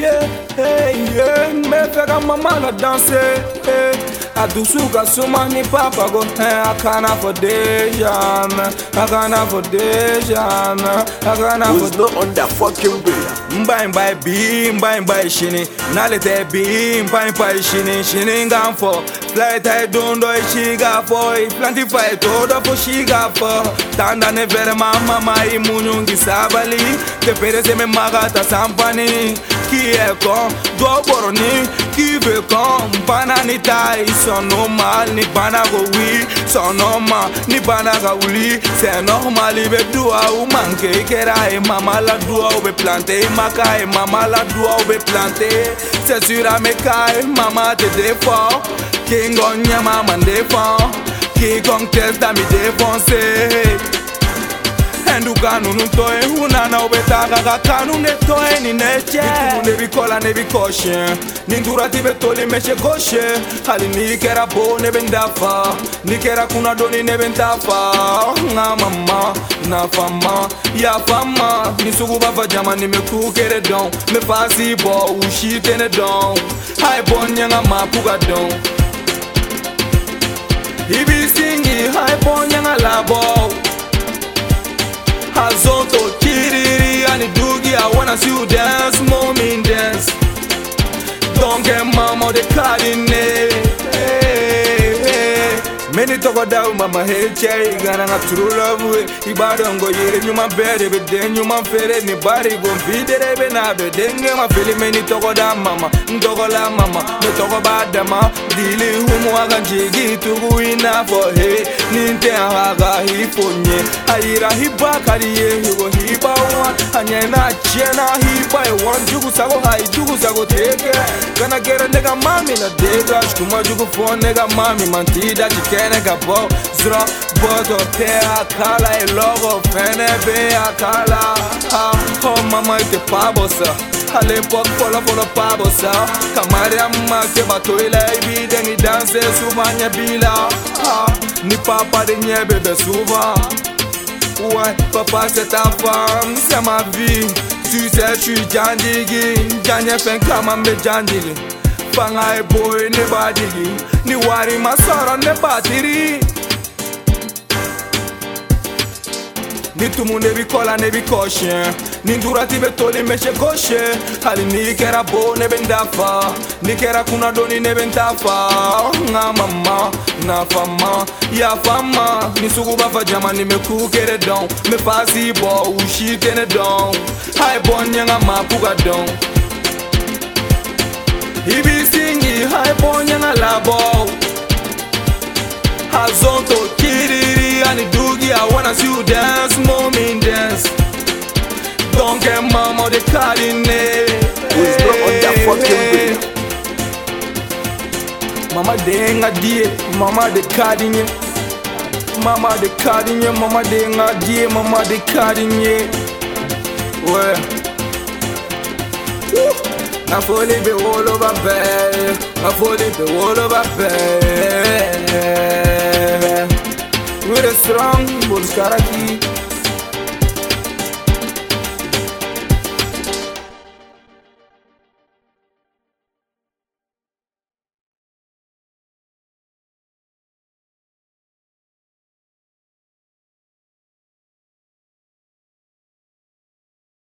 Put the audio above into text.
yeah, hey, yeah. n bɛ mama la danse hey. Eh. a dusu ka suma ni papa go, hey. a kana fɔ deja mɛ a kana fɔ deja mɛ a kana fɔ. was not under fucking way. n ba in ba ye bi n ba in ba ye sini bi n ba in ba ye sini sini n flight i don't do it e shiga boy e plant if i e do do for shiga fo tanda ne ver mama mai munyungi sabali te pere se me magata sampani ki e ko do boroni ki ve ko bana ni tai so normal ni bana go wi so normal ni bana ga uli se normal i ve do a u man ke kera e mama la do a u be plante e maka e mama la do a u be plante se sura me kai mama te de fo King on your mom and they fall. King on test that me they fall say. And Ugano no toy, who nana obeta gaga kanu ne toy ni ne che. Nitu ne bi kola ne bi koshe. Nindura tibe toli me che koshe. Hali ni kera bo ne bendafa. Ni kera kuna doni ne bendafa. Nga mama. Na fama, ya fama Ni sugu bafa jama ni me kuke don Me fasi bo, ushi tene don Hai bon nyanga ma kuga don ibisingi haiponyaŋa labɔw hazonto kiriri ani dugi i wanna see you dance momin dance don't get mama de kadin eni tokoda umama hechaigana ngaturulavue ibadongo yere nyuma mbere bede nyuma mfere nibarigo mvidereve nabe denge mafilime ni tokoda mama ntokola mama netokobadama dili humuaka njigituku inafo he nintehaka hifonye ayira hibakaliye hiko hibaua anyena chena hiba wa njugu sago hai jugu sago teke kana kera nega mami na dega shkuma jugu fo nega mami mantida chikene ka po zra bodo te akala e logo fene be akala ha ah, ho mama te pabosa ale pok polo polo pabosa kamari amma ke bato ile ibi deni danse sumanya bila ha ah, ni papa de nyebe be suva Ouais, papa c'est ta femme, c'est ma vie tu sais, je suis Jandigi. Jandia fait comme un bébé Jandigi. Bangaï boy, ne pas digi. Ni wari, ma soeur, ne pas tirer. itumu ne bi kɔla ne bi kɔsiɲɛ be toli mɛ se hali n'i kɛra bo ne bendafa nikera kuna n'i kɛra kunnadoni ne be n mama nafama yafama ni sugu jamani fɔ jama nin be k'u kere dɔn n be fasi bɔ u si tene ma k'u ka dɔn hazonto kiriri ani dugi i wanna see you dance moment dance. Don't get mama the calling name. Who's not on that fucking way? Mama de nga die, mama de kadinye. Mama de kadinye, mama de nga die, mama de kadinye. Ouais. I fall it all over bed. I fall it all over bed. We're strong, but karaki.